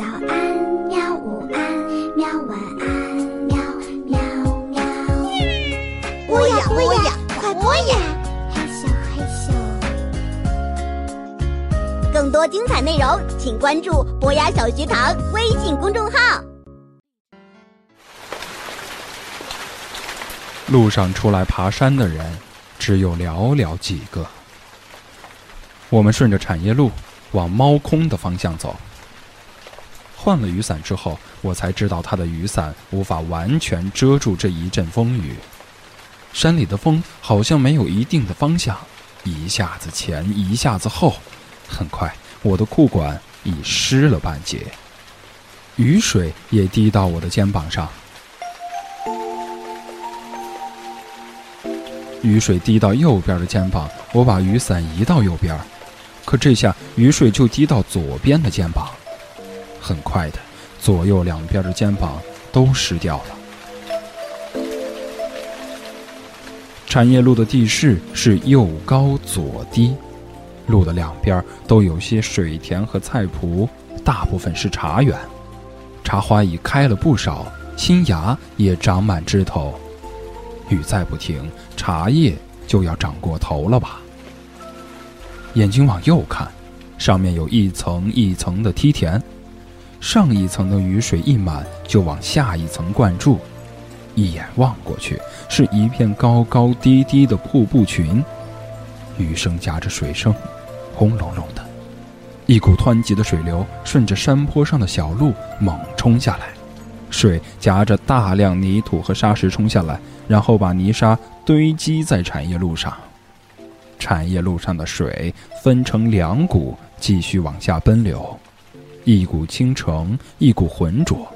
早安，喵！午安，喵！晚安，喵喵喵！播呀播呀，快播呀！嘿咻嘿咻。更多精彩内容，请关注“博雅小学堂”微信公众号。路上出来爬山的人，只有寥寥几个。我们顺着产业路往猫空的方向走。换了雨伞之后，我才知道他的雨伞无法完全遮住这一阵风雨。山里的风好像没有一定的方向，一下子前，一下子后。很快，我的裤管已湿了半截，雨水也滴到我的肩膀上。雨水滴到右边的肩膀，我把雨伞移到右边，可这下雨水就滴到左边的肩膀。很快的，左右两边的肩膀都湿掉了。产业路的地势是右高左低，路的两边都有些水田和菜圃，大部分是茶园，茶花已开了不少，新芽也长满枝头。雨再不停，茶叶就要长过头了吧？眼睛往右看，上面有一层一层的梯田。上一层的雨水一满，就往下一层灌注。一眼望过去，是一片高高低低的瀑布群，雨声夹着水声，轰隆隆的。一股湍急的水流顺着山坡上的小路猛冲下来，水夹着大量泥土和沙石冲下来，然后把泥沙堆积在产业路上。产业路上的水分成两股，继续往下奔流。一股清澄，一股浑浊。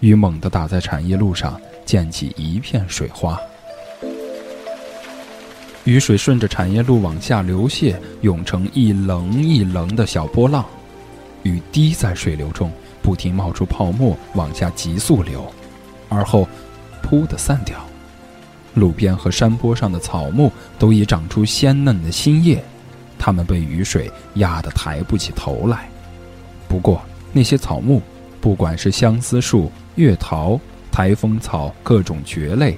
雨猛地打在产业路上，溅起一片水花。雨水顺着产业路往下流泻，涌成一棱一棱的小波浪。雨滴在水流中，不停冒出泡沫，往下急速流，而后，噗的散掉。路边和山坡上的草木都已长出鲜嫩的新叶，它们被雨水压得抬不起头来。不过，那些草木，不管是相思树、月桃、台风草、各种蕨类，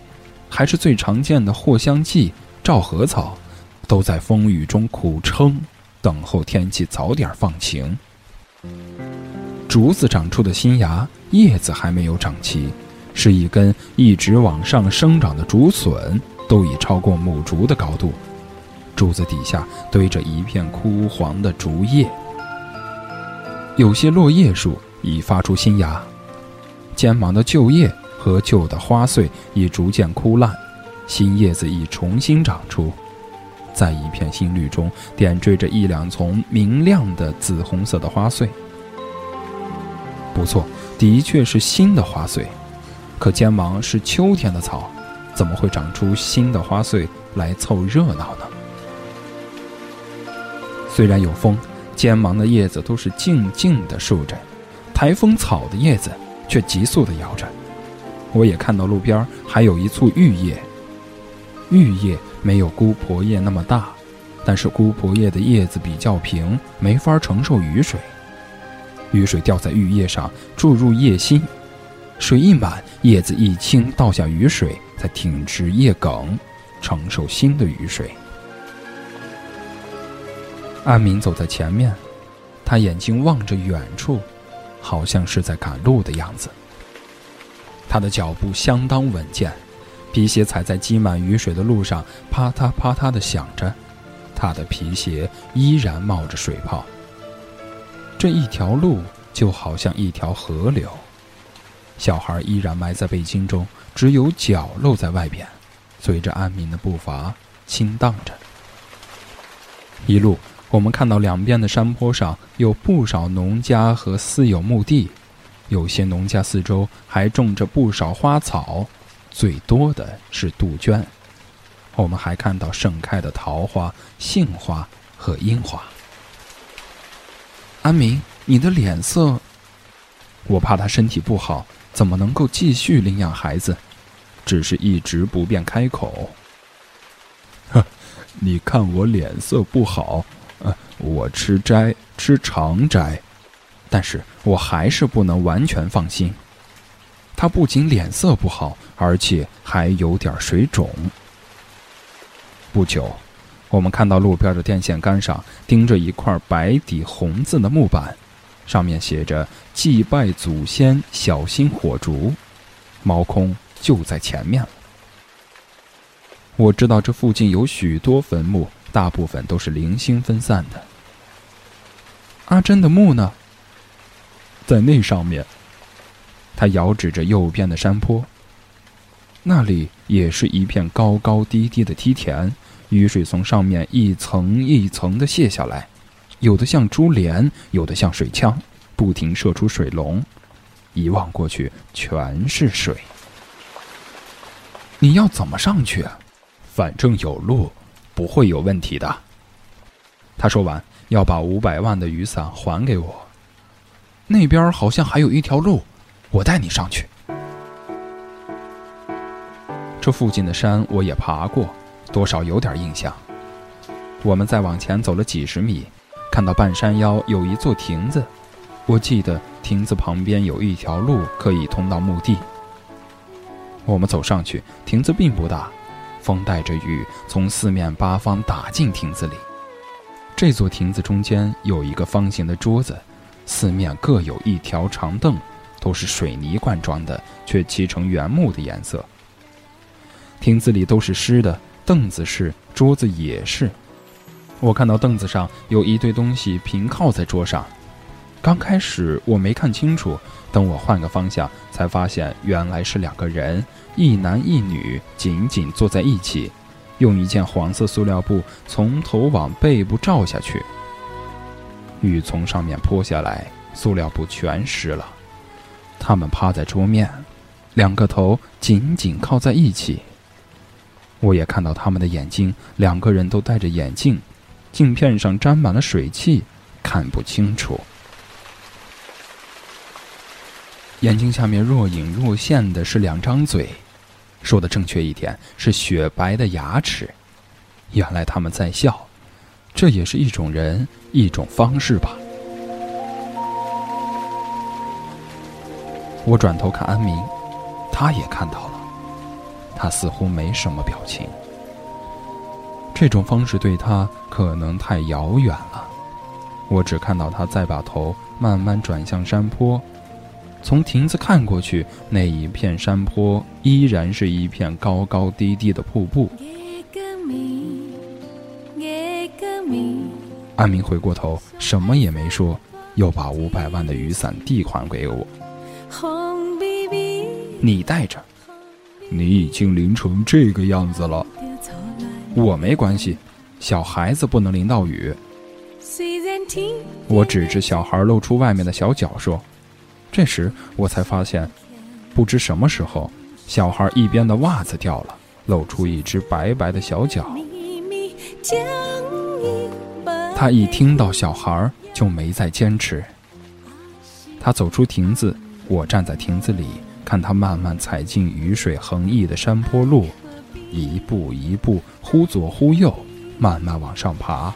还是最常见的藿香剂、赵禾草，都在风雨中苦撑，等候天气早点放晴。竹子长出的新芽，叶子还没有长齐，是一根一直往上生长的竹笋，都已超过母竹的高度。竹子底下堆着一片枯黄的竹叶。有些落叶树已发出新芽，尖芒的旧叶和旧的花穗已逐渐枯烂，新叶子已重新长出，在一片新绿中点缀着一两丛明亮的紫红色的花穗。不错，的确是新的花穗，可尖芒是秋天的草，怎么会长出新的花穗来凑热闹呢？虽然有风。尖芒的叶子都是静静的竖着，台风草的叶子却急速的摇着。我也看到路边还有一簇玉叶，玉叶没有姑婆叶那么大，但是姑婆叶的叶子比较平，没法承受雨水。雨水掉在玉叶上，注入叶心，水一满，叶子一倾，倒下雨水，才挺直叶梗，承受新的雨水。安明走在前面，他眼睛望着远处，好像是在赶路的样子。他的脚步相当稳健，皮鞋踩在积满雨水的路上，啪嗒啪嗒地响着。他的皮鞋依然冒着水泡。这一条路就好像一条河流，小孩依然埋在背巾中，只有脚露在外边，随着安民的步伐轻荡着。一路。我们看到两边的山坡上有不少农家和私有墓地，有些农家四周还种着不少花草，最多的是杜鹃。我们还看到盛开的桃花、杏花和樱花。安明，你的脸色……我怕他身体不好，怎么能够继续领养孩子？只是一直不便开口。呵，你看我脸色不好。我吃斋，吃长斋，但是我还是不能完全放心。他不仅脸色不好，而且还有点水肿。不久，我们看到路边的电线杆上钉着一块白底红字的木板，上面写着“祭拜祖先，小心火烛”。猫空就在前面了。我知道这附近有许多坟墓，大部分都是零星分散的。阿珍的墓呢？在那上面。他遥指着右边的山坡，那里也是一片高高低低的梯田，雨水从上面一层一层的泻下来，有的像珠帘，有的像水枪，不停射出水龙，一望过去全是水。你要怎么上去啊？反正有路，不会有问题的。他说完，要把五百万的雨伞还给我。那边好像还有一条路。我带你上去。这附近的山我也爬过，多少有点印象。我们再往前走了几十米，看到半山腰有一座亭子，我记得亭子旁边有一条路可以通到墓地。我们走上去，亭子并不大，风带着雨从四面八方打进亭子里。这座亭子中间有一个方形的桌子，四面各有一条长凳。都是水泥灌装的，却漆成原木的颜色。亭子里都是湿的，凳子是，桌子也是。我看到凳子上有一堆东西平靠在桌上。刚开始我没看清楚，等我换个方向，才发现原来是两个人，一男一女，紧紧坐在一起，用一件黄色塑料布从头往背部罩下去。雨从上面泼下来，塑料布全湿了。他们趴在桌面，两个头紧紧靠在一起。我也看到他们的眼睛，两个人都戴着眼镜，镜片上沾满了水汽，看不清楚。眼睛下面若隐若现的是两张嘴，说的正确一点是雪白的牙齿。原来他们在笑，这也是一种人，一种方式吧。我转头看安明，他也看到了，他似乎没什么表情。这种方式对他可能太遥远了。我只看到他再把头慢慢转向山坡，从亭子看过去，那一片山坡依然是一片高高低低的瀑布。安明回过头，什么也没说，又把五百万的雨伞递还给我。你带着，你已经淋成这个样子了。我没关系，小孩子不能淋到雨。我指着小孩露出外面的小脚说。这时我才发现，不知什么时候，小孩一边的袜子掉了，露出一只白白的小脚。他一听到小孩就没再坚持。他走出亭子。我站在亭子里，看他慢慢踩进雨水横溢的山坡路，一步一步，忽左忽右，慢慢往上爬。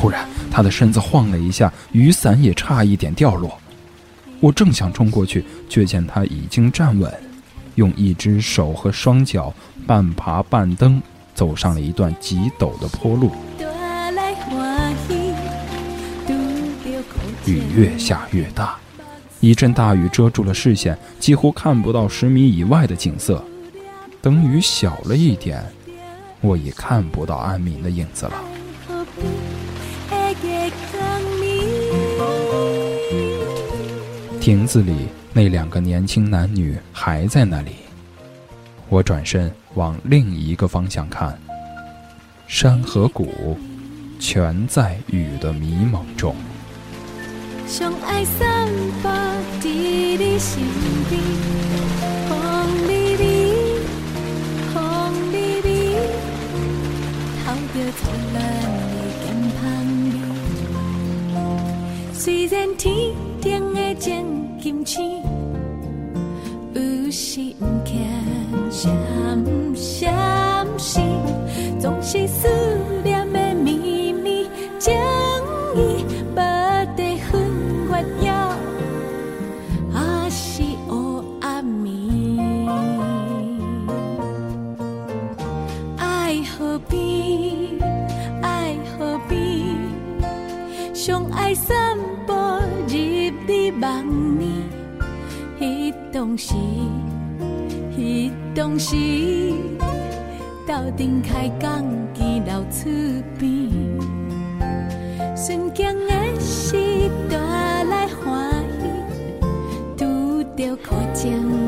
忽然，他的身子晃了一下，雨伞也差一点掉落。我正想冲过去，却见他已经站稳，用一只手和双脚半爬半蹬，走上了一段极陡的坡路。雨越下越大，一阵大雨遮住了视线，几乎看不到十米以外的景色。等雨小了一点，我已看不到安明的影子了。亭子里那两个年轻男女还在那里。我转身往另一个方向看，山和谷，全在雨的迷蒙中。相爱散发在你身边，风里里，风里里，透着灿烂的金香味。虽然天顶的正金星，有时不见闪闪星，总是思时，斗阵开讲，见老厝边，顺境的时带来欢喜，拄着苦。